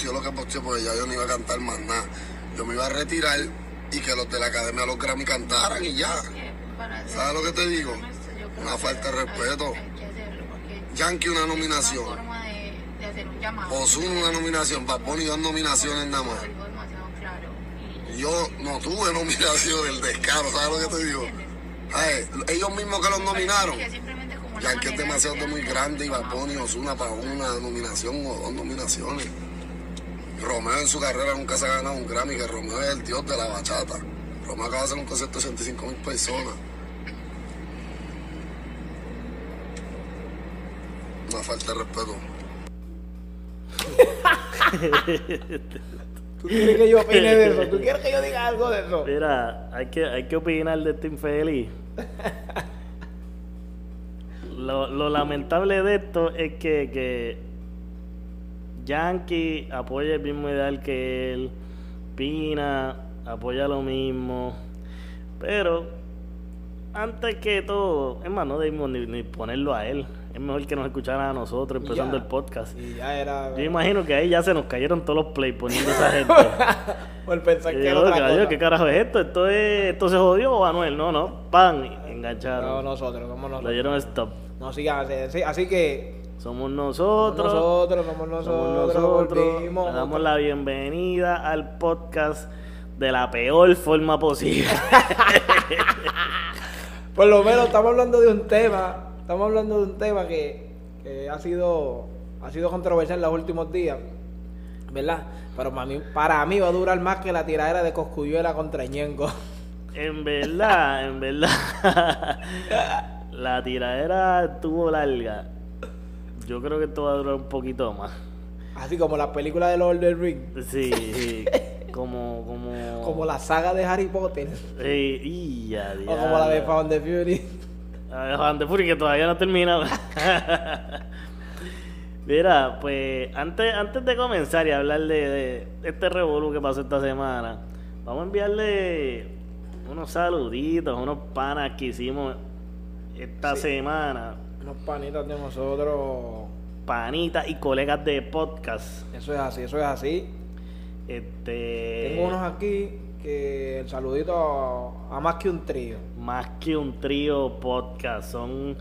Posteó lo que posteó, porque ya yo no iba a cantar más nada. Yo me iba a retirar y que los de la Academia los Grammy cantaran y ya. ¿Sabes lo que te digo? Una falta de respeto. Yankee una nominación. Ozuna una nominación. Paponi dos nominaciones nada más. Yo no tuve nominación del descaro, ¿sabes lo que te digo? Ay, ellos mismos que los nominaron. Yankee es demasiado muy grande y Baboni y Ozuna para una nominación o dos nominaciones. Romeo en su carrera nunca se ha ganado un Grammy, que Romeo es el dios de la bachata. Romeo acaba de hacer un concierto de 85 mil personas. Una falta de respeto. ¿Tú quieres que yo opine de eso? ¿Tú quieres que yo diga algo de eso? Mira, hay que, hay que opinar de este infeliz. Lo, lo lamentable de esto es que, que Yankee apoya el mismo ideal que él, Pina apoya lo mismo, pero antes que todo, es más, no debemos ni, ni ponerlo a él, es mejor que nos escucharan a nosotros empezando Ya. el podcast. Y ya era. Yo imagino que ahí ya se nos cayeron todos los play poniendo esa gente. Por pensar que era otra "Caballo, cosa. ¿Qué carajo es esto? ¿Esto, es, ¿Esto se jodió, Manuel? No, no, pan, No, engancharon. nosotros, como Le nosotros. dieron stop. No así- Así que. Somos somos nosotros. Nosotros, somos somos nosotros. nosotros. volvimos. Le damos la bienvenida al podcast de la peor forma posible. Por lo menos estamos hablando de un tema. Estamos hablando de un tema que, que ha sido ha sido controversial en los últimos días. ¿Verdad? Pero para mí, para mí va a durar más que la tiradera de Coscuyuela contra Ñengo. en verdad, en verdad. la tiradera estuvo larga. Yo creo que esto va a durar un poquito más. Así como la película de Lord of the Ring. Sí, sí. Como, como. Como la saga de Harry Potter. Sí, y ya, O como la de. Found the Fury. A ver, Juan de Fury, que todavía no ha terminado. Mira, pues antes, antes de comenzar y hablar de, de este revolú que pasó esta semana, vamos a enviarle unos saluditos, unos panas que hicimos esta Sí. semana. Unos panitas de nosotros. Panitas y colegas de podcast. Eso es así, eso es así. Este, Tengo unos aquí que el saludito a, a más que un trío. más que un trío podcast. Son,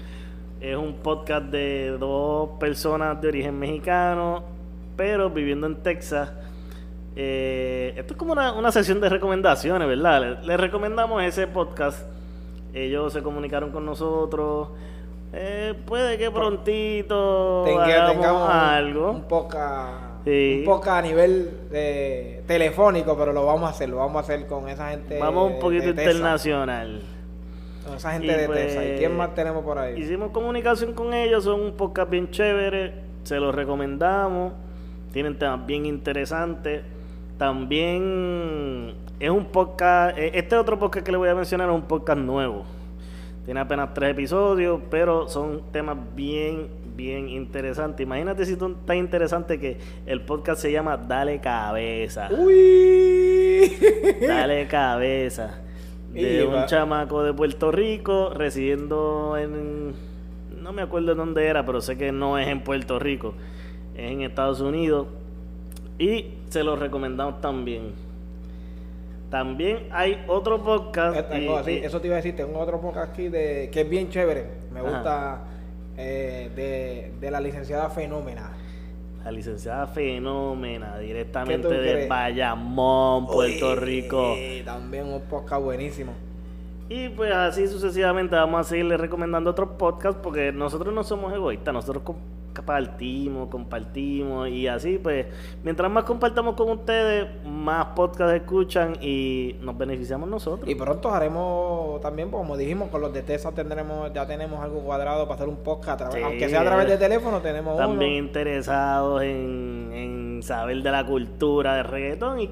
es un podcast de dos personas de origen mexicano, pero viviendo en Texas. Eh, esto es como una, una sesión de recomendaciones, ¿verdad? Les, les recomendamos ese podcast. Ellos se comunicaron con nosotros. Eh, puede que prontito Tenga- hagamos tengamos algo. Un poca, Sí. un poca a nivel de telefónico, pero lo vamos a hacer, lo vamos a hacer con esa gente. Vamos un poquito de internacional. Con esa gente Y de pues. ¿Y quién más tenemos por ahí? Hicimos comunicación con ellos, son un podcast bien chévere, se los recomendamos, tienen temas bien interesantes. También es un podcast, eh, este otro podcast que le voy a mencionar es un podcast nuevo. Tiene apenas tres episodios, pero son temas bien, bien interesantes. Imagínate si son tan interesantes que el podcast se llama Dale Cabeza. ¡Uy! Dale cabeza. De un chamaco de Puerto Rico residiendo en. No me acuerdo en dónde era, pero sé que no es en Puerto Rico. Es en Estados Unidos. Y se lo recomendamos también. También hay otro podcast. Y- eso te iba a decir, tengo otro podcast aquí de, que es bien chévere. Me Ajá. gusta eh, de, de la licenciada Fenómena. La licenciada Fenómena, ¿Qué directamente de crees? Bayamón, Puerto Uy, Rico. También un podcast buenísimo. Y pues así sucesivamente vamos a seguirle recomendando otros podcasts porque nosotros no somos egoístas, nosotros com- partimos, compartimos y así pues mientras más compartamos con ustedes, más podcasts escuchan y nos beneficiamos nosotros. Y pronto haremos también, pues, como dijimos, con los de Tesa tendremos, ya tenemos algo cuadrado para hacer un podcast, a través- Sí. aunque sea a través de teléfono, tenemos También uno. interesados en, en saber de la cultura del reggaetón y,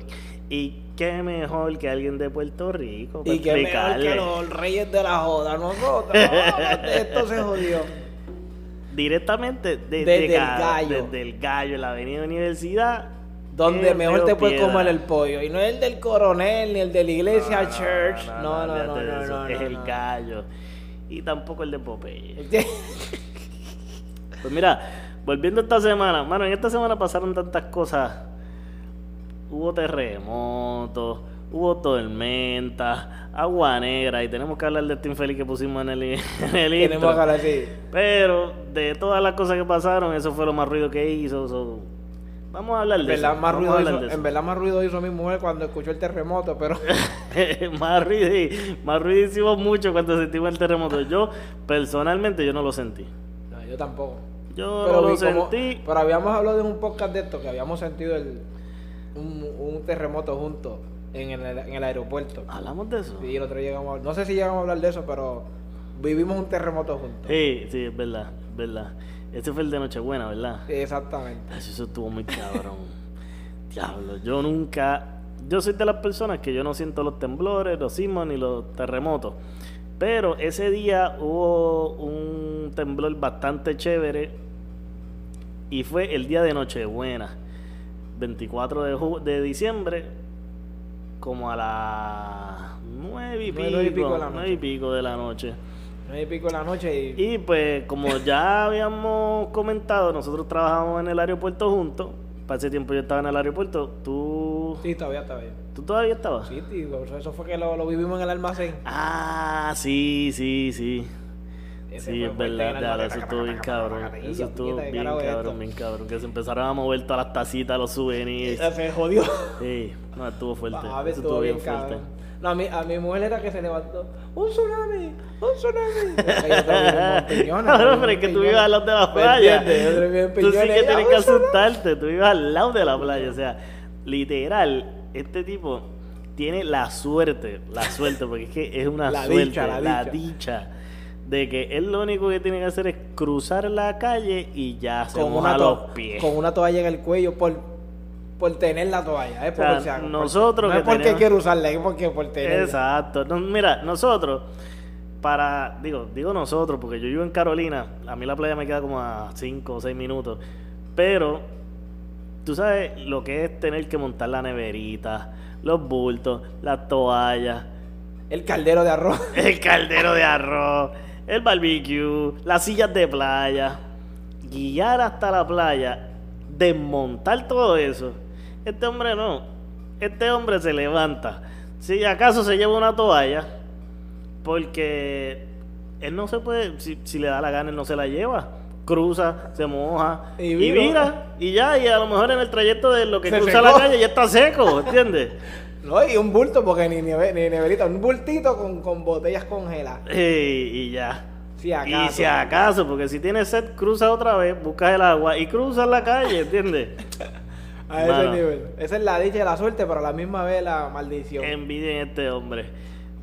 y qué mejor que alguien de Puerto Rico para Y que mejor que los reyes de la joda, nosotros. Esto se jodió. Directamente desde, el Ga- gallo. desde el gallo en la avenida Universidad Donde en mejor te puedes comer el pollo. Y no el del coronel, ni el de la iglesia No, church. No, no, no, no, no, es el gallo. Y tampoco el de Popeye. Pues mira volviendo a esta semana. Mano en esta semana pasaron tantas cosas. Hubo terremotos hubo tormenta agua negra y tenemos que hablar de este infeliz que pusimos en el, en el Tenemos intro. que hablar así. Pero de todas las cosas que pasaron, eso fue lo más ruido que hizo. so- Vamos a hablar En de verdad, eso. más ruido hablar hizo, de eso. en verdad más ruido hizo mi mujer cuando escuchó el terremoto, pero más, ruido, más ruido hicimos mucho cuando sentimos el terremoto. Yo, personalmente, yo no lo sentí. no, yo tampoco. Yo Pero, no lo como- sentí. pero habíamos hablado de un podcast de esto, que habíamos sentido el, un, un terremoto juntos en el, en el aeropuerto. Hablamos de eso. Y nosotros llegamos a- no sé si llegamos a hablar de eso, pero vivimos un terremoto juntos. Sí, sí, es verdad, verdad. Ese fue el de Nochebuena, ¿verdad? Exactamente. Eso, estuvo muy cabrón. Diablo, yo nunca. Yo soy de las personas que yo no siento los temblores, los sismos ni los terremotos. Pero ese día hubo un temblor bastante chévere y fue el día de Nochebuena, 24 de, de diciembre, como a las nueve y pico, Nueve y pico de la nueve y pico de la noche. Nueve y pico de la noche y, Y pues, como ya habíamos comentado, nosotros trabajamos en el aeropuerto juntos. Para ese tiempo yo estaba en el aeropuerto. ¿Tú, Sí, todavía está bien. ¿tú todavía estabas? Sí, tío, eso fue que lo, lo vivimos en el almacén. Ah, sí, sí, sí. Sí, es verdad, ya, eso estuvo bien cabrón. Eso estuvo puñeta, ¿qué bien cabrón, bien cabrón. Que se empezaron a mover todas las tacitas, los souvenirs. Ya Se jodió. Sí, no, estuvo fuerte. Eso estuvo bien fuerte. No, a mi, a mi mujer era que se levantó. ¡Un tsunami! ¡Un tsunami! En pero es que tú ibas al lado de la ¿Me playa. Tú sí que tienes que asustarte. Tú ibas al lado de la playa. O sea, literal, este tipo tiene la suerte, la suerte, porque es que es una La suerte, la dicha. De que él lo único que tiene que hacer es cruzar la calle y ya se Con moja una, los pies. con una toalla en el cuello por, por tener la toalla. Es O sea, por si acaso. nosotros no que es porque tenemos- quiero usarla, es porque por tenerla. Exacto. No, mira, nosotros, para, digo, digo nosotros, porque yo vivo en Carolina, a mí la playa me queda como a 5 o 6 minutos, pero tú sabes lo que es tener que montar la neverita, los bultos, las toallas, El caldero de arroz. el caldero de arroz, el barbecue, las sillas de playa, guiar hasta la playa, desmontar todo eso. Este hombre no. Este hombre se levanta. Si acaso se lleva una toalla, porque él no se puede, si, si le da la gana, él no se la lleva. Cruza, se moja Y y vira. vira, y ya, y a lo mejor en el trayecto de lo que Se cruza la calle ya está seco, ¿entiendes? No, y un bulto, porque ni, neve- ni neverita, un bultito con, con botellas congeladas. y, y ya. Si Y acaso. si acaso, porque si tienes sed, cruza otra vez, buscas el agua y cruzas la calle, ¿entiendes? A ese Mano. nivel. Esa es la dicha y la suerte, pero a la misma vez la maldición. Envidien a este hombre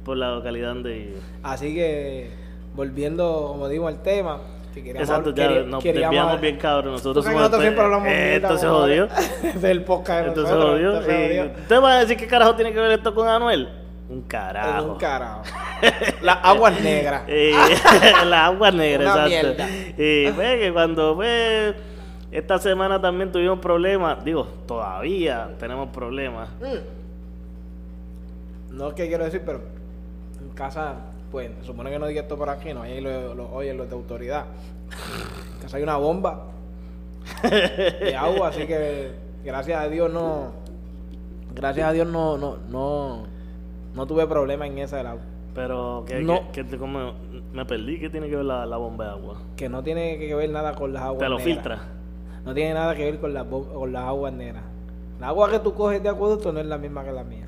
por la localidad donde vive. Así que, volviendo, como digo, al tema, que queríamos Exacto, ya nos queríamos desviamos bien cabrón. Nosotros somos nosotros siempre hablamos eh, Esto se jodió. hablar. Ese es el podcast de Esto se jodió. ¿Usted va a decir qué carajo tiene que ver esto con Anuel? Un Es carajo. un carajo. Las aguas negras. Eh, la agua negra, Una exacto. Y ve que cuando ve esta semana también tuvimos problemas, digo, todavía tenemos problemas. Mm. No es que quiero decir, pero en casa, pues, supone que no diga esto por aquí, no, ahí lo, lo oyen los de autoridad. Casa hay una bomba de agua, así que gracias a Dios no, gracias a Dios no, no, no, no tuve problema en esa del agua. Pero que, No. que, que- como me perdí, ¿qué tiene que ver la, la bomba de agua? Que no tiene que ver nada con las aguas ¿Te lo negras. filtra? No tiene nada que ver con las, con las aguas negras. La agua que tú coges de acueducto no es la misma que la mía.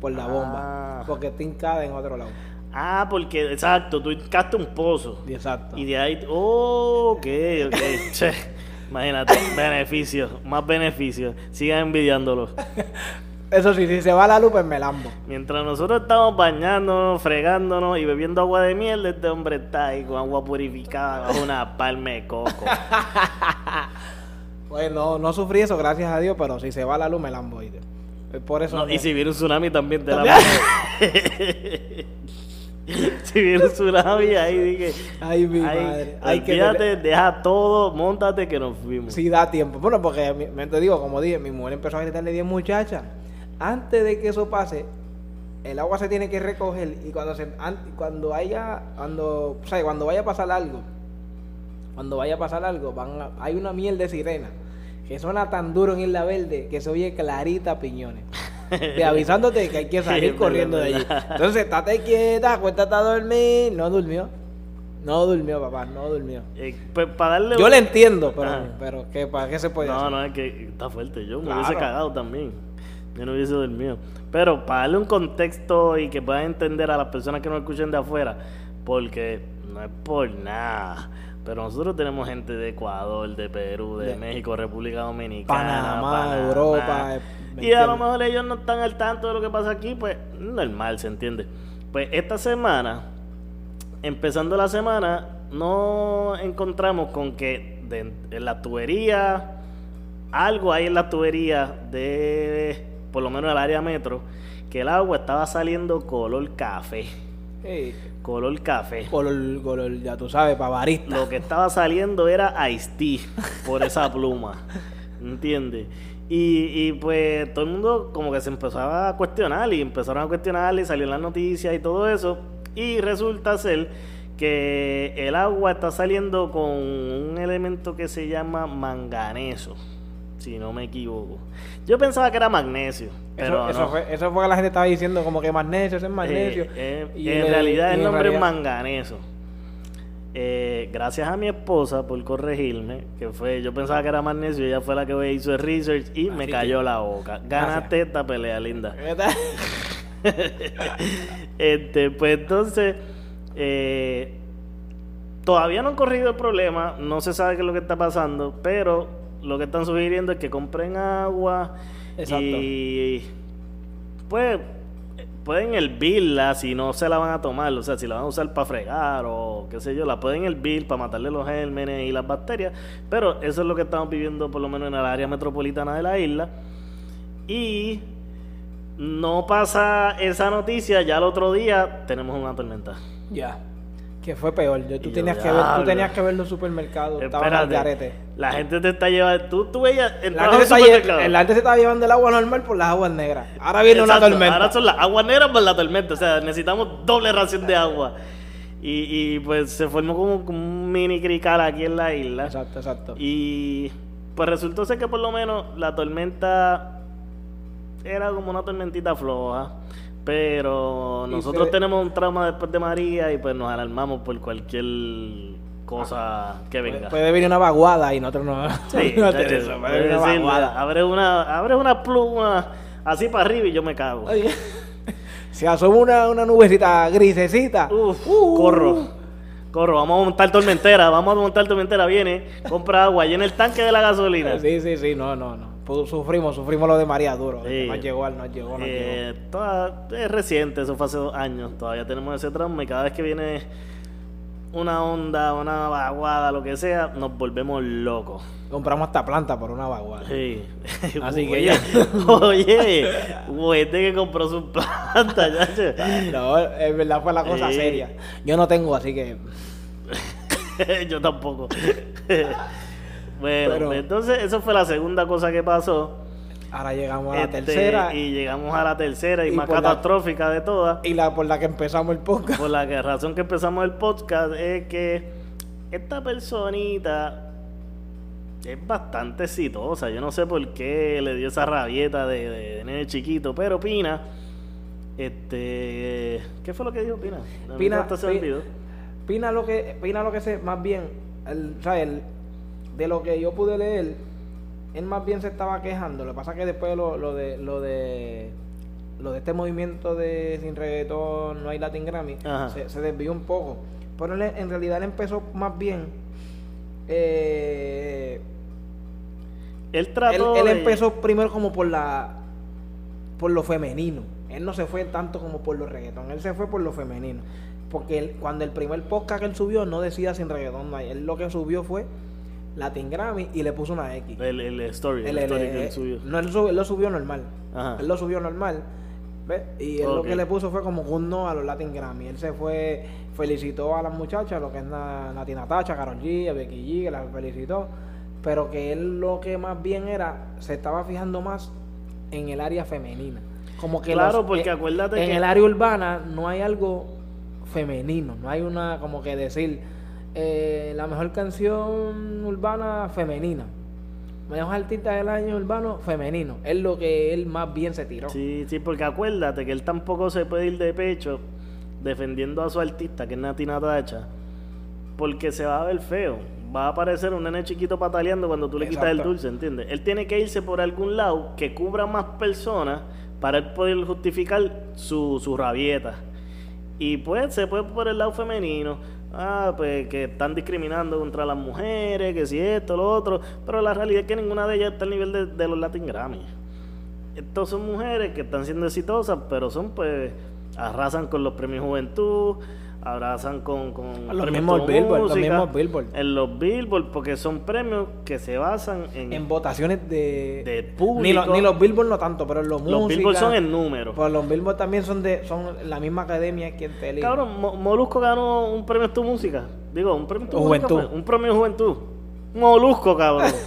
Por la Ah. bomba. Porque está hincada en otro lado. Ah, porque, exacto, tú hincaste un pozo. Exacto. Y de ahí, oh, ok, ok. Che, imagínate, beneficios, más beneficios. Sigan envidiándolo. Eso sí, si se va la luz, pues me lambo. Mientras nosotros estamos bañándonos, fregándonos y bebiendo agua de miel, este hombre está ahí con agua purificada bajo una palma de coco. Pues no, no sufrí eso, gracias a Dios, pero si se va la luz, me lambo. Es Por eso. No, y si viene un tsunami también te la También. Si viene un tsunami, ahí dije. Ay, mi ay, madre. Que olvídate, deja todo, montate que nos fuimos. Sí da tiempo. Bueno, porque me te digo, como dije, mi mujer empezó a gritarle 10 muchachas. Antes de que eso pase, el agua se tiene que recoger y cuando se an- cuando haya cuando, o sea, cuando vaya a pasar algo, cuando vaya a pasar algo, van a- hay una miel de sirena que suena tan duro en Isla Verde que se oye clarita piñones. De avisándote que hay que salir corriendo de allí. Entonces, estate quieta, acuéstate a dormir. No durmió. No durmió, papá, no durmió. Eh, pues, para darle Yo un- le entiendo, pero, Ajá. pero ¿qué, ¿para qué se puede No, hacer? no, es que está fuerte. Yo me Claro. hubiese cagado también. Yo no hubiese dormido. Pero para darle un contexto y que puedan entender a las personas que nos escuchen de afuera, porque no es por nada. Pero nosotros tenemos gente de Ecuador, de Perú, de, De- México, República Dominicana, Panamá, Europa, eh, ¿me Y a lo mejor ellos no están al tanto de lo que pasa aquí, pues normal, ¿se entiende? Pues esta semana, empezando la semana, no encontramos con que de- en la tubería, algo hay en la tubería de, por lo menos el área metro, que el agua estaba saliendo color café. Sí, Color café. color, color, ya tú sabes, para barista. Lo que estaba saliendo era Ice-T por esa pluma. ¿Entiendes? Y, y pues todo el mundo como que se empezaba a cuestionar y empezaron a cuestionar y salió en las noticias y todo eso. Y resulta ser que el agua está saliendo con un elemento que se llama manganeso, si no me equivoco. Yo pensaba que era magnesio, pero eso, eso no. fue, eso fue que la gente estaba diciendo como que magnesio, es magnesio. Eh, eh, Y en realidad el nombre es manganeso. Eh, gracias a mi esposa por corregirme, que fue, yo pensaba que era magnesio, ella fue la que hizo el research y me cayó que- la boca. Ganaste esta pelea, linda. Este, pues entonces, eh, todavía no han corrido el problema, no se sabe qué es lo que está pasando, pero lo que están sugiriendo es que compren agua Exacto. y pues pueden hervirla si no se la van a tomar, o sea, si la van a usar para fregar o qué sé yo, la pueden hervir para matarle los gérmenes y las bacterias, pero eso es lo que estamos viviendo por lo menos en el área metropolitana de la isla. Y no pasa esa noticia, ya el otro día tenemos una tormenta. Ya. Que fue peor. Yo- tú, yo, tenías que ver, tú tenías que ver los supermercados. Espérate, la gente te está llevando, tú, tú veías, La gente, está la se estaba llevando el agua normal por las aguas negras. Ahora viene una Exacto, tormenta. Ahora son las aguas negras por la tormenta. O sea, necesitamos doble ración de agua. Y, y, pues se formó como, como un mini crical aquí en la isla. Exacto, exacto. Y pues resultó ser que por lo menos la tormenta era como una tormentita floja. Pero nosotros se- tenemos un trauma después de María y pues nos alarmamos por cualquier cosa que venga. puede venir una vaguada y nosotros no. Sí, no tenemos eso, puede venir una vaguada. abre una, abre una pluma así para arriba y yo me cago. Oye, Si asoma una, una nubecita grisecita. Uf, uh, corro. Corro, vamos a montar tormentera, vamos a montar tormentera, viene, compra agua, llena el tanque de la gasolina. Sí, sí, sí, no, no, no. Sufrimos, sufrimos lo de María duro. Sí. Nos llegó, al- nos llegó, nos Eh, toda- es reciente, eso fue hace dos años, todavía tenemos ese trauma y cada vez que viene una onda, una vaguada, lo que sea, nos volvemos locos. llegó. Compramos hasta planta por una vaguada. Sí. Así que oye, ya. oye, hubo gente que compró su planta, ya. No, en verdad fue la cosa Sí. seria. Yo no tengo, así que. Yo tampoco. Bueno, Pero- pues, entonces eso fue la segunda cosa que pasó. Ahora llegamos a la Este, tercera. Y, Y llegamos a la tercera y, y más la- catastrófica de todas. la por la que empezamos el podcast. Por la que- razón que empezamos el podcast es que esta personita es bastante exitosa. Yo no sé por qué le dio esa rabieta de, de, de nene chiquito, pero Pina, este, ¿qué fue lo que dijo Pina? Pina- hasta se me Pi- olvidó. Pina lo que, Pina lo que sé, más bien, el, o sea, el- de lo que yo pude leer, él más bien se estaba quejando. Lo que pasa que después lo, lo de lo de lo de este movimiento de sin reggaetón, no hay Latin Grammy, se, se desvió un poco. Pero él, en realidad él empezó más bien. eh, Él trató. él de- empezó primero como por la por lo femenino. Él no se fue tanto como por los reggaetón, él se fue por lo femenino. Porque él- cuando el primer podcast que él subió no decía sin reggaetón, no hay. él lo que subió fue Latin Grammy y le puso una X. El, el story, el, él- story que él- subió. No, él, subió, él lo subió normal. Ajá. Él lo subió normal. ¿ves? Y él lo que le puso fue como un no a los Latin Grammy. Él se fue, felicitó a las muchachas, lo que es Nati Natacha, Karol G, Becky G, que las felicitó. Pero que él lo que más bien era, se estaba fijando más en el área femenina. Como que Claro, los- porque eh, acuérdate en que- el área urbana no hay algo femenino, no hay una como que decir eh, la mejor canción urbana femenina. Mejor artista del año urbano femenino. Es lo que él más bien se tiró. Sí, sí, porque acuérdate que él tampoco se puede ir de pecho defendiendo a su artista, que es Nati Natacha, porque se va a ver feo. Va a aparecer un nene chiquito pataleando cuando tú le quitas el dulce, ¿entiendes? Él tiene que irse por algún lado que cubra más personas para él poder justificar su, su rabieta. Y pues se puede por el lado femenino. Ah, pues que están discriminando contra las mujeres, que si esto, lo otro. Pero la realidad es que ninguna de ellas está al nivel de, los Latin Grammy. Estos son mujeres que están siendo exitosas, pero son pues arrasan con los premios Juventud, arrasan con, con Los premios mismos Todo Billboard, los Música, mismos Billboard. En los Billboard, porque son premios que se basan en, En votaciones de, de público. Ni, los- ni los Billboard no tanto, pero en los los música, Billboard son en número. Pues los Billboard también son de son la misma academia que en tele. Cabrón, Mo- Molusco ganó un premio Tu Música. Digo, un premio Tu O Música Juventud. Un premio Juventud. Molusco, cabrón.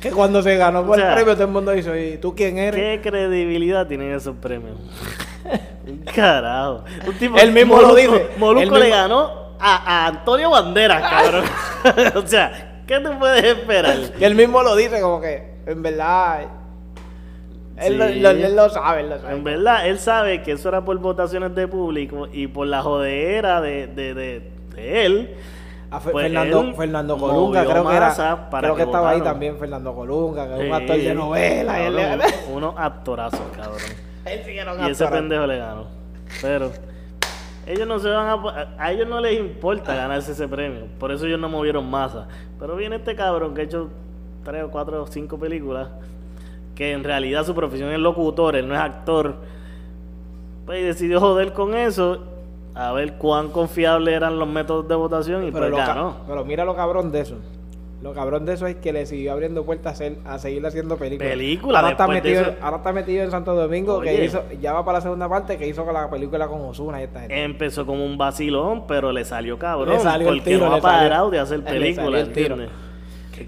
Que cuando se ganó por O sea, el premio todo el mundo dice, ¿y tú quién eres? ¿Qué credibilidad tienen esos premios? Carajo. Un tipo, Él mismo lo dice. Molusco Él le mismo- ganó a, a Antonio Banderas, cabrón. o sea, ¿qué tú puedes esperar? Y él mismo lo dice como que, en verdad, él, lo, Sí. lo- él lo sabe, él lo sabe. En verdad, él sabe que eso era por votaciones de público y por la jodera de, de, de, de él. A Fe- Pues Fernando, él Fernando Colunga, creo que era, creo que, que estaba ahí también Fernando Colunga, que es un actor de novela. él, cabrón, unos actorazos, cabrón. Y ese pendejo le ganó. Pero ellos no se van a... A ellos no les importa ganarse ese premio. Por eso ellos no movieron masa. Pero viene este cabrón que ha hecho tres o cuatro o cinco películas. Que en realidad su profesión es locutor, él no es actor. Pues y decidió joder con eso. A ver cuán confiables eran los métodos de votación y Pero, pues ganó. pero mira lo cabrón de eso. Lo cabrón de eso es que le siguió abriendo puertas a, seguir haciendo películas. Películas, Ahora está, metido, eso- ahora está metido en Santo Domingo, que hizo, ya va para la segunda parte, que hizo con la película con Osuna y esta gente. Empezó como un vacilón, pero le salió cabrón. Le salió el porque tiro, no ha parado de hacer películas, el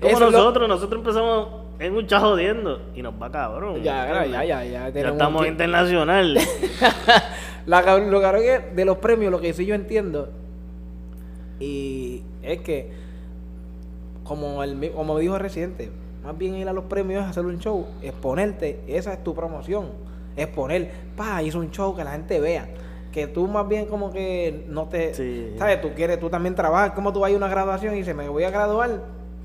como lo- nosotros, nosotros empezamos en un jodiendo y nos va cabrón. Ya, ya, ya, ya, ya estamos internacional. La lo cabrón es que de los premios, lo que sí yo entiendo, y es que, como, el, como dijo el Residente, más bien ir a los premios es hacer un show, exponerte, esa es tu promoción, exponer, pa, hizo un show que la gente vea. Que tú más bien como que no te... Sí. ¿Sabes? Tú quieres, tú también trabajas, como tú vas a una graduación y dices, me voy a graduar,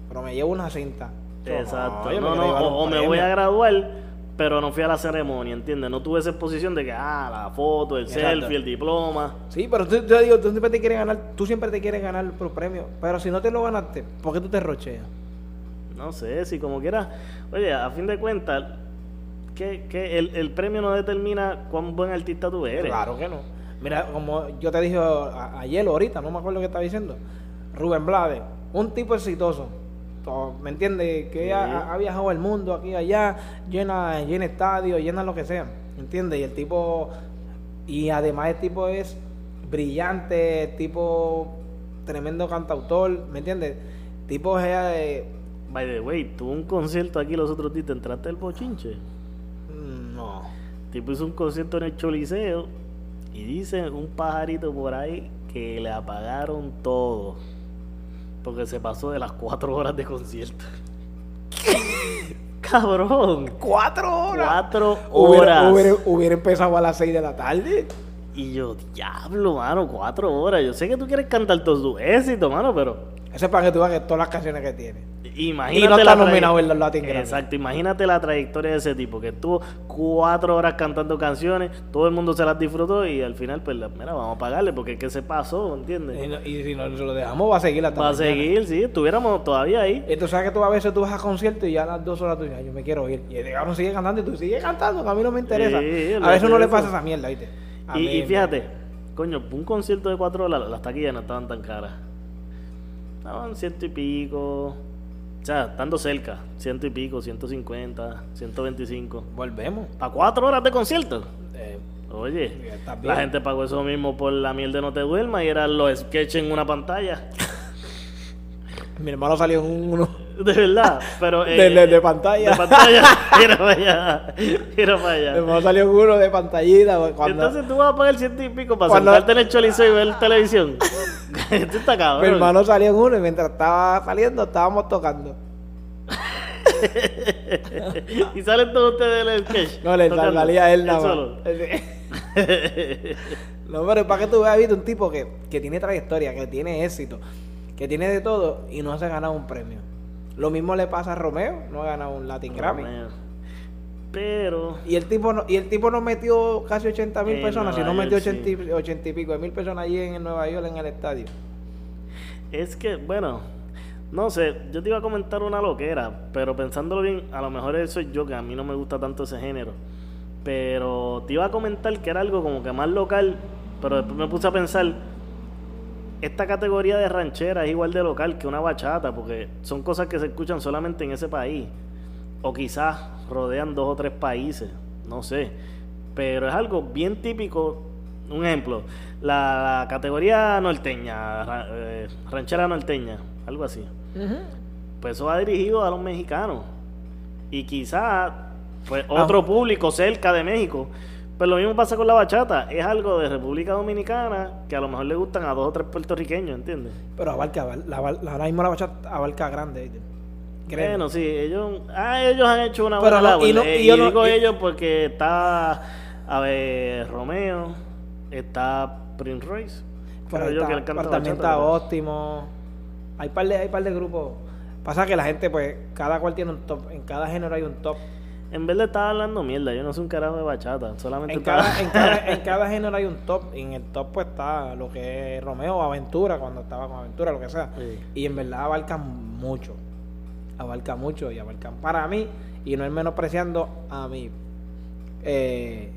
pero me llevo una cinta. Exacto. No, no, o, me voy a graduar, pero no fui a la ceremonia, ¿entiendes? No tuve esa exposición de que, ah, la foto, el Exacto. selfie, el diploma. Sí, pero tú, yo digo, tú siempre te quieres ganar, tú siempre te quieres ganar por premio, pero si no te lo ganaste, ¿por qué tú te rocheas? No sé, si como quieras. Oye, a fin de cuentas, que, que el, el premio no determina cuán buen artista tú eres. Claro que no. Mira, como yo te dije a- ayer o ahorita, no me acuerdo qué estaba diciendo, Rubén Blades, un tipo exitoso, ¿me entiendes? Que Sí. ha, ha viajado el mundo aquí y allá, llena, llena estadios, llena lo que sea, ¿me entiendes? Y el tipo, y además el tipo es brillante, el tipo tremendo cantautor, ¿me entiendes? Tipo es... eh, By the way, tuvo un concierto aquí los otros días, ¿te entraste el bochinche? no. Tipo hizo un concierto en el Choliseo y dice un pajarito por ahí que le apagaron todo. Porque se pasó de las cuatro horas de concierto. Cabrón. Cuatro horas. Cuatro horas. hubiera, hubiera empezado a las seis de la tarde. Y yo, diablo, mano, cuatro horas. Yo sé que tú quieres cantar todos tus éxitos, mano, pero. Eso es para que tú que todas las canciones que tiene. Imagínate Y no está nominado en los Latin Grammy. Exacto, imagínate la trayectoria de ese tipo, que estuvo cuatro horas cantando canciones, todo el mundo se las disfrutó y al final, pues, la- mira, vamos a pagarle porque es que se pasó, ¿entiendes? Y, no- y si no se lo dejamos, va a seguir hasta Va a seguir, sí, estuviéramos todavía ahí. Entonces, ¿sabes que tú a veces tú vas a concierto y ya a las dos horas tú dices, "Ay, yo me quiero ir? Y el cabrón sigue cantando y tú sigues cantando, que a mí no me interesa. Sí, a veces olvídate le pasa esa mierda, ¿viste? A Y, mí y me- fíjate, coño, un concierto de cuatro horas, las taquillas no estaban tan caras. Estaban ciento y pico. O sea, estando cerca, ciento y pico, ciento cincuenta, ciento veinticinco. Volvemos. ¿Para cuatro horas de concierto? Eh, Oye, la gente pagó eso mismo por la miel de No Te Duermas y eran los sketches en una pantalla. mi hermano salió en uno De verdad, pero... eh, de, de- de pantalla. De pantalla. Mira para allá. Mira para Mi allá. hermano salió en uno de pantallita. Cuando, Entonces tú vas a pagar ciento y pico para Cuando- sentarte en el chorizo y ver televisión. Esto está cabrón. mi hermano salió en uno y mientras estaba saliendo estábamos tocando. y salen todos ustedes del sketch. No, le tocando. salía él nada solo. más. No, pero para que tú veas, viste, un tipo que, que tiene trayectoria, que tiene éxito, que tiene de todo y no se ha ganado un premio. Lo mismo le pasa a Romeo, no ha ganado un Latin Grammy. Pero... Y el tipo no, y el tipo no metió casi 80 mil personas, sino Nueva metió York, 80, y- 80 y pico de mil personas allí en Nueva York en el estadio. Es que, bueno, no sé, yo te iba a comentar una loquera, pero pensándolo bien, a lo mejor eso es yo, que a mí no me gusta tanto ese género. Pero te iba a comentar que era algo como que más local, pero después me puse a pensar, esta categoría de ranchera es igual de local que una bachata, porque son cosas que se escuchan solamente en ese país. O quizás rodean dos o tres países, no sé. Pero es algo bien típico. Un ejemplo, la, la categoría norteña, ra- eh, ranchera norteña, algo así. Pues eso va dirigido a los mexicanos. Y quizás, pues Ah. otro público cerca de México. Pero lo mismo pasa con la bachata. Es algo de República Dominicana que a lo mejor le gustan a dos o tres puertorriqueños, ¿entiendes? Pero abarca, la, la- ahora mismo la bachata abarca grande. Créeme. Bueno, sí, ellos, ah, ellos han hecho una Pero buena no, labor. y no- Eh, y y yo no- digo y- ellos porque está, a ver, Romeo, está Prince Royce. Pero, yo está- que pero también está pero- óptimo. Hay par de, hay par de grupos. Pasa que la gente, pues, cada cual tiene un top. En cada género hay un top. En vez de estar hablando mierda, yo no soy un carajo de bachata, solamente En estaba- cada, en, cada, en cada género hay un top. Y en el top, pues, está lo que es Romeo, Aventura, cuando estaba con Aventura, lo que sea. Sí. Y en verdad abarcan mucho. Abarca mucho y abarcan. Para mí, y no es menospreciando a mí, eh,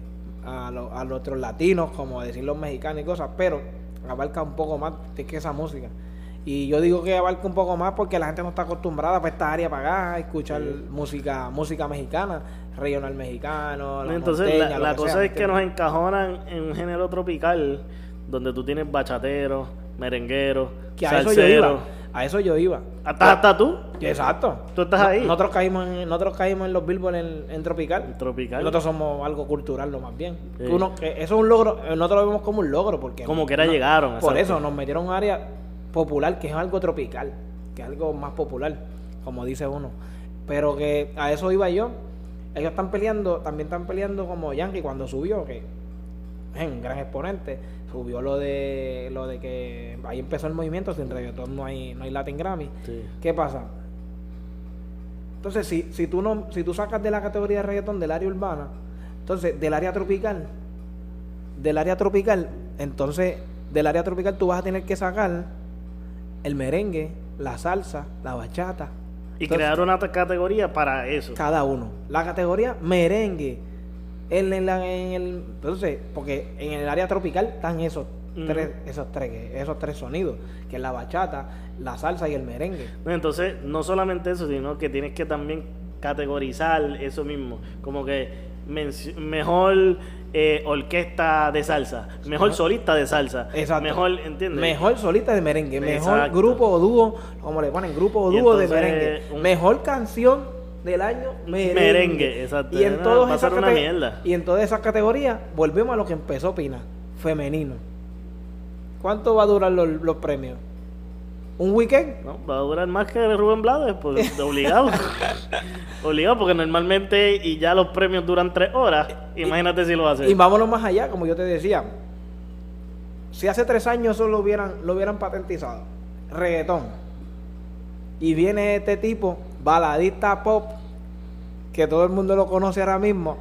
a, lo- a los otros latinos, como decir los mexicanos y cosas, pero abarca un poco más de que esa música. Y yo digo que abarca un poco más porque la gente no está acostumbrada para esta área para acá, a escuchar Sí. música música mexicana, regional mexicano. la Entonces, la, cosa sea, es que nos encajonan en un género tropical donde tú tienes bachateros, merengueros, que a eso yo iba. A eso yo iba. Hasta, hasta tú, Exacto. tú estás ahí. Nosotros caímos en, nosotros caímos en los Billboard en, en Tropical. Tropical. Nosotros somos algo cultural, lo más bien. Sí. Uno- eso es un logro, eh, nosotros lo vemos como un logro, porque Como que era llegaron. por exacto. eso nos metieron a un área popular, que es algo tropical, que es algo más popular, como dice uno. Pero que a eso iba yo. Ellos están peleando, también están peleando como Yankee cuando subió, que es un gran exponente. Subió lo de lo de que ahí empezó el movimiento, sin reggaetón no hay, no hay Latin Grammy. Sí. ¿Qué pasa? Entonces, si, si, tú no, si tú sacas de la categoría de reggaetón del área urbana, entonces del área tropical, del área tropical, entonces del área tropical tú vas a tener que sacar el merengue, la salsa, la bachata, Y Entonces, crear una categoría para eso. cada uno. La categoría merengue, en, en la- en el, entonces, porque en el área tropical están esos tres, esos tres, esos tres sonidos, que es la bachata, la salsa y el merengue. Entonces, no solamente eso, sino que tienes que también categorizar eso mismo. Como que mejor eh, orquesta de salsa, mejor solista de salsa, Exacto. mejor, ¿entiendes? Mejor solista de merengue, mejor Exacto. grupo o dúo, como le ponen, grupo o dúo de merengue. un- Mejor canción del año merengue. Merengue, exacto. Y en, No, todas va a esas una mierda. y en todas esas categorías, volvemos a lo que empezó Pina, femenino. ¿Cuánto va a durar los, los premios? ¿Un weekend? No, va a durar más que Rubén Blades, pues obligado. obligado, porque normalmente y ya los premios duran tres horas. Imagínate si lo hace. Y vámonos más allá, como yo te decía. Si hace tres años eso lo hubieran, lo hubieran patentizado, reggaetón, Y viene este tipo, baladista pop, que todo el mundo lo conoce ahora mismo.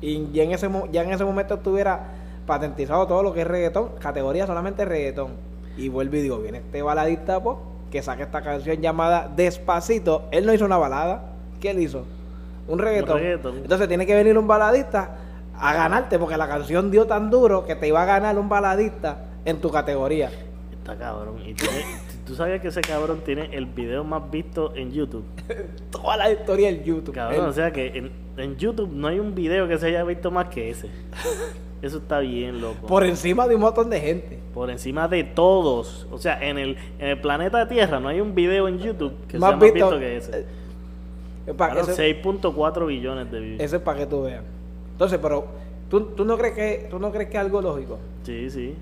Y ya en ese, ya en ese momento estuviera patentizado todo lo que es reggaetón, categoría solamente reggaetón. Y vuelve y digo, viene este baladista pop que saca esta canción llamada Despacito. Él no hizo una balada. ¿Qué él hizo? Un reggaetón. reggaetón. Entonces tiene que venir un baladista a ganarte porque la canción dio tan duro que te iba a ganar un baladista en tu categoría. Está cabrón. Y tiene- tú sabías que ese cabrón tiene el video más visto en YouTube. Toda la historia del YouTube. Cabrón, Él- o sea que en, en YouTube no hay un video que se haya visto más que ese. Eso está bien, loco. por encima de un montón de gente. Por encima de todos. O sea, en el, en el planeta Tierra no hay un video en YouTube que Más sea más visto- visto que ese. eh, eso, 6.4 billones de views. eso es para que tú veas. Entonces, pero ¿tú, tú no crees que tú no crees que es algo lógico. Sí, sí.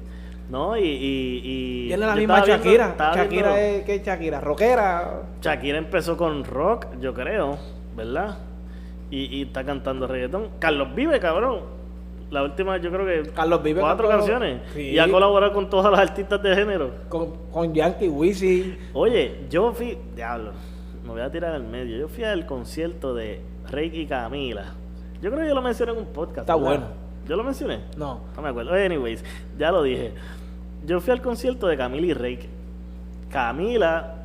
No, y. y, y Tiene la misma viendo- Shakira. Shakira viendo- es que es Shakira, rockera. Shakira empezó con rock, yo creo, ¿verdad? Y, y está cantando reggaetón. Carlos Vive, cabrón. La última, yo creo que. Carlos Vive Cuatro cantó- canciones. Sí. Y ha colaborado con todos los artistas de género. Con, con Yankee Wisin. Oye, yo fui. Diablo, me voy a tirar al medio. Yo fui al concierto de y Camila. Yo creo que yo lo mencioné en un podcast. Está ¿verdad? bueno. ¿Yo lo mencioné? No. No me acuerdo. Anyways, ya lo dije. Yo fui al concierto de Camila y Rey. Camila,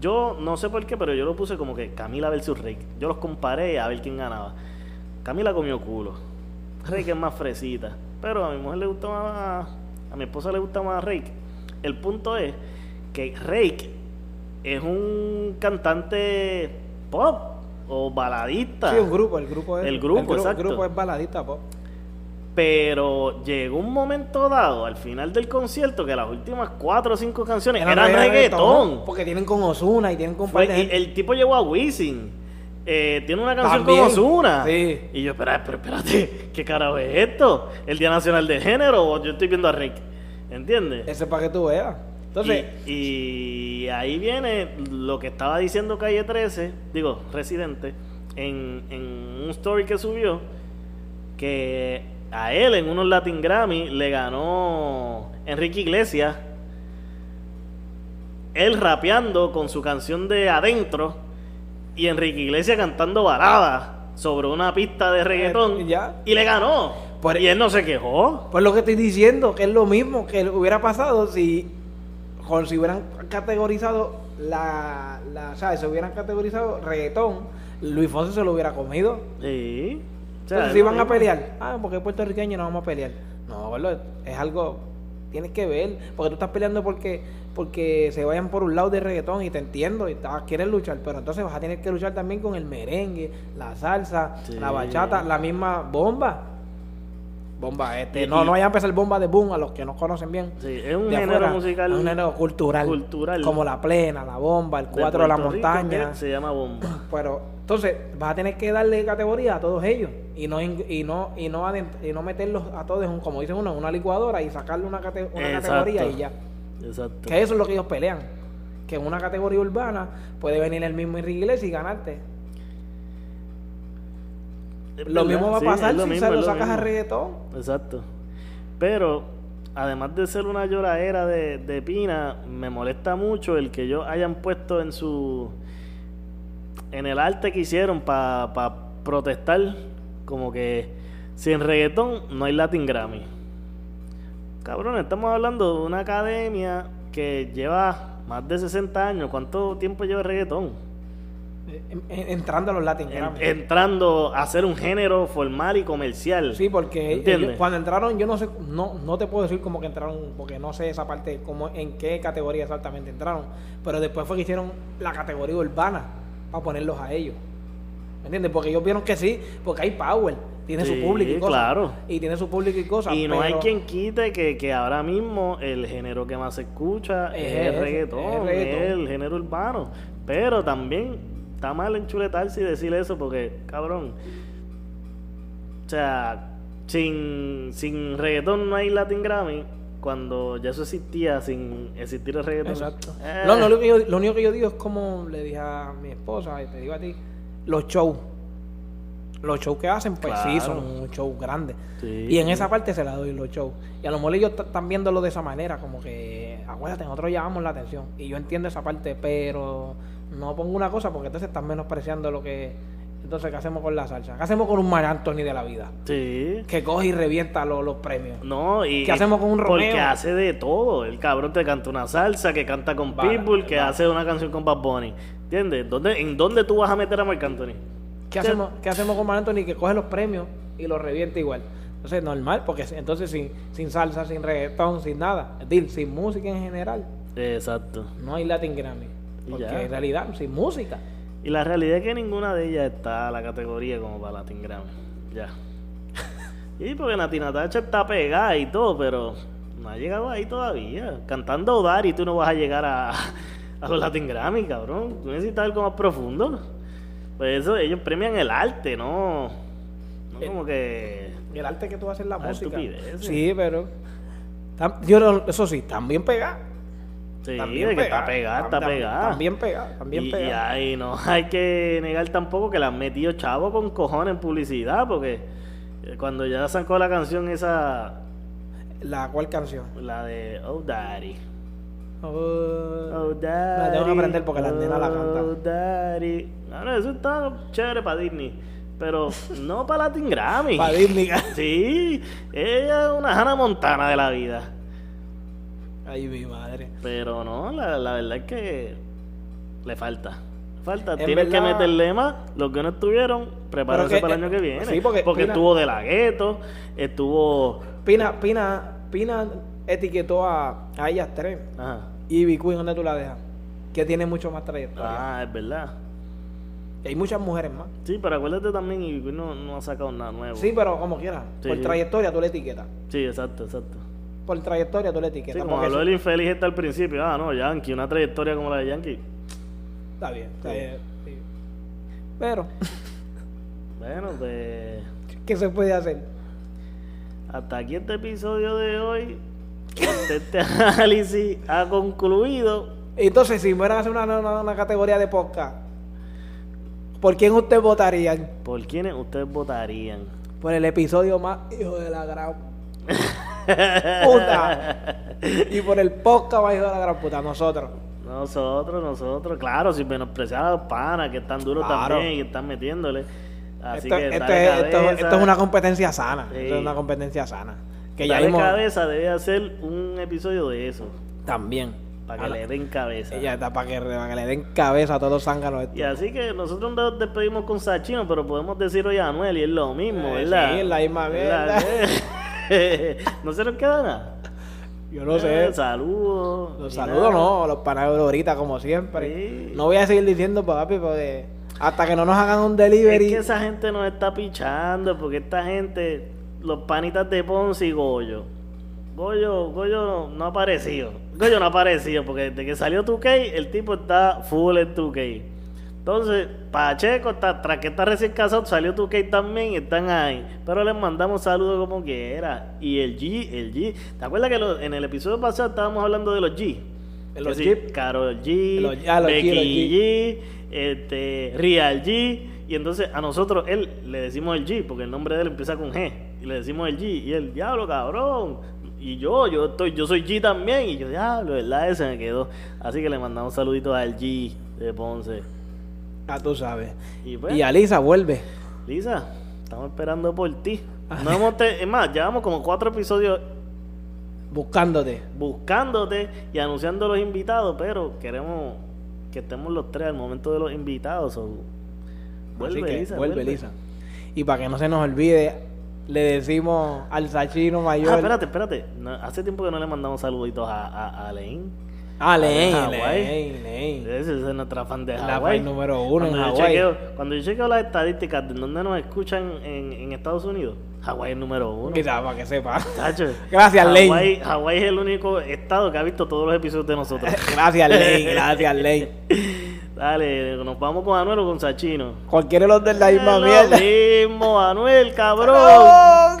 yo no sé por qué, pero yo lo puse como que Camila versus Rey. Yo los comparé a ver quién ganaba. Camila comió culo. Rey es más fresita. Pero a mi mujer le gusta más. A mi esposa le gusta más Rey. El punto es que Rey es un cantante pop o baladista. Sí, un grupo, el grupo es. El grupo, el exacto. grupo es baladita pop. Pero llegó un momento dado, al final del concierto, que las últimas cuatro o cinco canciones Era eran reggaetón. Porque tienen con Osuna y tienen con Fue- y el tipo llegó a Wisin. Eh, tiene una canción También, con Ozuna. sí. Y yo, espera, pero espérate, ¿qué carajo es esto? ¿El Día Nacional del Género o yo estoy viendo a Rick? ¿Entiendes? Ese es para que tú veas. Entonces, y, y ahí viene lo que estaba diciendo Calle 13, digo, Residente, en, en un story que subió, que a él en unos Latin Grammy le ganó Enrique Iglesias, él rapeando con su canción de Adentro y Enrique Iglesias cantando baladas sobre una pista de reggaetón Eh, ya. y le ganó. Por- y él no se quejó. pues lo que estoy diciendo, que es lo mismo que hubiera pasado si, con, si hubieran categorizado la, la, ¿sabes? Si hubieran categorizado reggaetón, Luis Fonsi se lo hubiera comido. Sí. Entonces, es si van a pelear, ah, porque es puertorriqueño no vamos a pelear. No, es algo, tienes que ver, porque tú estás peleando porque porque se vayan por un lado de reggaetón y te entiendo y quieres luchar, pero entonces vas a tener que luchar también con el merengue, la salsa, Sí. la bachata, la misma bomba. Bomba, este, no, no vayan a empezar bomba de boom a los que no conocen bien. Sí, es un de género afuera, musical. es un género cultural, cultural. como la plena, la bomba, el cuatro de la Rico, montaña. se llama bomba. Pero entonces vas a tener que darle categoría a todos ellos y no y no y no y no meterlos a todos en, como dicen uno en una licuadora y sacarle una, cate- una Exacto. categoría y ya. Exacto. Que eso es lo que ellos pelean. Que en una categoría urbana puede venir el mismo Enrique Iglesias y ganarte. Es Lo mismo va a pasar si mismo, se lo sacas a reggaetón. Exacto. Pero, además de ser una lloradera de, de Pina, me molesta mucho el que ellos hayan puesto en su. en el arte que hicieron para protestar, como que sin reggaetón no hay Latin Grammy. Cabrón, estamos hablando de una academia que lleva más de 60 años. ¿Cuánto tiempo lleva el reggaetón? En- entrando a los Latin Grammy. entrando a ser un género formal y comercial. Sí, porque cuando entraron, yo no sé, no, no te puedo decir cómo que entraron, porque no sé esa parte, cómo, en qué categoría exactamente entraron. Pero después fue que hicieron la categoría urbana para ponerlos a ellos. ¿Me entiendes? Porque ellos vieron que sí, porque hay power, tiene Sí, su público y cosas. claro. Y tiene su público y cosas. Y no hay quien quite que, que ahora mismo el género que más se escucha es, Es el ese, reggaetón, es es el reggaetón. el género urbano. Pero también está mal enchuletarse y decir eso porque, cabrón, o sea, sin, sin reggaetón no hay Latin Grammy. Cuando ya eso existía sin existir el reggaetón. Exacto. Eh, Lo, lo único que yo, lo único que yo digo es como le dije a mi esposa y te digo a ti, los shows. Los shows que hacen, pues sí, son un show grande. Sí, y en esa parte se la doy los shows. Y a lo mejor ellos están viéndolo de esa manera, como que, acuérdate, nosotros llamamos la atención. Y yo entiendo esa parte, pero no pongo una cosa porque entonces están menospreciando lo que... Entonces, ¿qué hacemos con la salsa? ¿Qué hacemos con un Mar Anthony de la vida? Sí. Que coge y revienta lo- los premios. No, y. ¿Qué hacemos con un Porque Romeo? hace de todo. El cabrón te canta una salsa, que canta con Bala, Pitbull, que hace una canción con Bad Bunny. ¿Entiendes? ¿Dónde, ¿En dónde tú vas a meter a Marc Anthony? ¿Qué hacemos, ¿Qué hacemos con Mar Anthony que coge los premios y los revienta igual? Entonces, normal, porque entonces sin, sin salsa, sin reggaetón, sin nada, es decir, sin música en general, Exacto. no hay Latin Grammy. Porque ya. en realidad, sin música. Y la realidad es que ninguna de ellas está a la categoría como para Latin Grammy. Ya. y porque Nati Natacha está pegada y todo, pero no ha llegado ahí todavía. Cantando Dari, tú no vas a llegar a, a los Latin Grammy, cabrón. Tú necesitas algo más profundo. Pues eso, ellos premian el arte, no. No como que. El arte que tú haces en la música. estupideces. Sí, pero. Yo, eso sí, también pegada. Sí, También de que está pegada, está pegada. También pegada, también y, y pegada. ahí no hay que negar tampoco que le han metido chavo con cojones en publicidad, porque eh, cuando ya sacó la canción esa, ¿La cuál canción? la de Oh Daddy. Oh, Oh Daddy. La tengo que aprender porque las nenas la cantan. Oh Daddy. Claro, eso está chévere para Disney, pero no para Latin Grammy. Pa' Disney. Sí, ella es una Hannah Montana de la vida. Ay, mi madre. Pero no, la, la verdad es que le falta. Falta, En tienen que meterle más. Los que no estuvieron, prepárense que, para el eh, año que viene. sí, porque Pina- estuvo de la gueto, estuvo. Pina, Pina, Pina etiquetó a, a ellas tres. Ajá. Y Queen, ¿dónde tú la dejas? Que tiene mucho más trayectoria. Ah, es verdad. Y hay muchas mujeres más. Sí, pero acuérdate también, y no, no ha sacado nada nuevo. Sí, pero como quieras. Sí, por sí. trayectoria tú le etiquetas. Sí, exacto, exacto. Por trayectoria tú le Sí, etiquetas. como porque habló eso- el infeliz este al principio. Ah, no, Yankee, una trayectoria como la de Yankee. Está bien, está Sí. bien. sí. Pero, Bueno, pues. ¿qué se puede hacer? Hasta aquí este episodio de hoy. Este análisis ha concluido. Entonces, si fueran a hacer una, una- una categoría de podcast, ¿por quién ustedes votarían? ¿Por quiénes ustedes votarían? Por el episodio más hijo de la gran puta. y por el podcast más hijo de la gran puta, nosotros. Nosotros, nosotros, claro, sin menospreciar a los panas que están duros Claro. también y que están metiéndole. Así esto, que esto es, esto- es una competencia sana. Sí. Esto es una competencia sana. Que ya vimos cabeza debe hacer un episodio de eso. también. Para que A la- le den cabeza. Ella está para que, para que le den cabeza a todos los zánganos. estos. Y así que nosotros nos despedimos con Sachino, pero podemos decir hoy a Anuel y es lo mismo, Eh, ¿verdad? sí, es la misma ¿Verdad? no se nos queda nada. Yo no sé. Eh, saludos. Los saludos no, los panaderos ahorita como siempre. Sí. No voy a seguir diciendo, papi, porque hasta que no nos hagan un delivery. Es que esa gente nos está pichando, porque esta gente, los panitas de Ponce y Goyo. Goyo, Goyo no, no ha aparecido. Goyo no ha aparecido, porque desde que salió 2K, el tipo está full en 2K. Entonces, Pacheco, está, tras que está recién casado, salió 2K también y están ahí. Pero les mandamos saludos como quiera. Y el G, el G. ¿Te acuerdas que lo- en el episodio pasado estábamos hablando de los G? De los Que. Carol G, Los- ah, los G, Becky los G, este, Real G. Y entonces a nosotros, él le decimos el G, porque el nombre de él empieza con G. Y le decimos el G. Y él, diablo, cabrón. Y yo, yo estoy, yo soy G también. Y yo, diablo, ¿verdad? Ese me quedó. Así que le mandamos saluditos al G de Ponce. Ah, tú sabes. Y pues, Y Alisa vuelve. Lisa, estamos esperando por ti. No hemos te- es más, llevamos como cuatro episodios Buscándote. buscándote y anunciando los invitados, pero queremos que estemos los tres al momento de los invitados. so, Vuelve, que Lisa, vuelve, Lisa. Y para que no se nos olvide, le decimos al Sachino mayor. Ah, espérate, espérate. No, hace tiempo que no le mandamos saluditos a, a, a. Ah, Lane. Lane, Lane. Ese es nuestra fan de La Hawái. fan número uno en cuando yo Hawái. chequeo- Cuando yo chequeo las estadísticas de dónde nos escuchan en, en Estados Unidos, Hawái es número uno. Quizás para que sepa. Tacho, Gracias, Lane. Hawái, Hawái es el único estado que ha visto todos los episodios de nosotros. gracias, Lane, gracias, Lane. Dale, nos vamos con Anuel o con Sachino. Cualquiera de los de la misma Es lo mierda. mismo, Anuel, cabrón.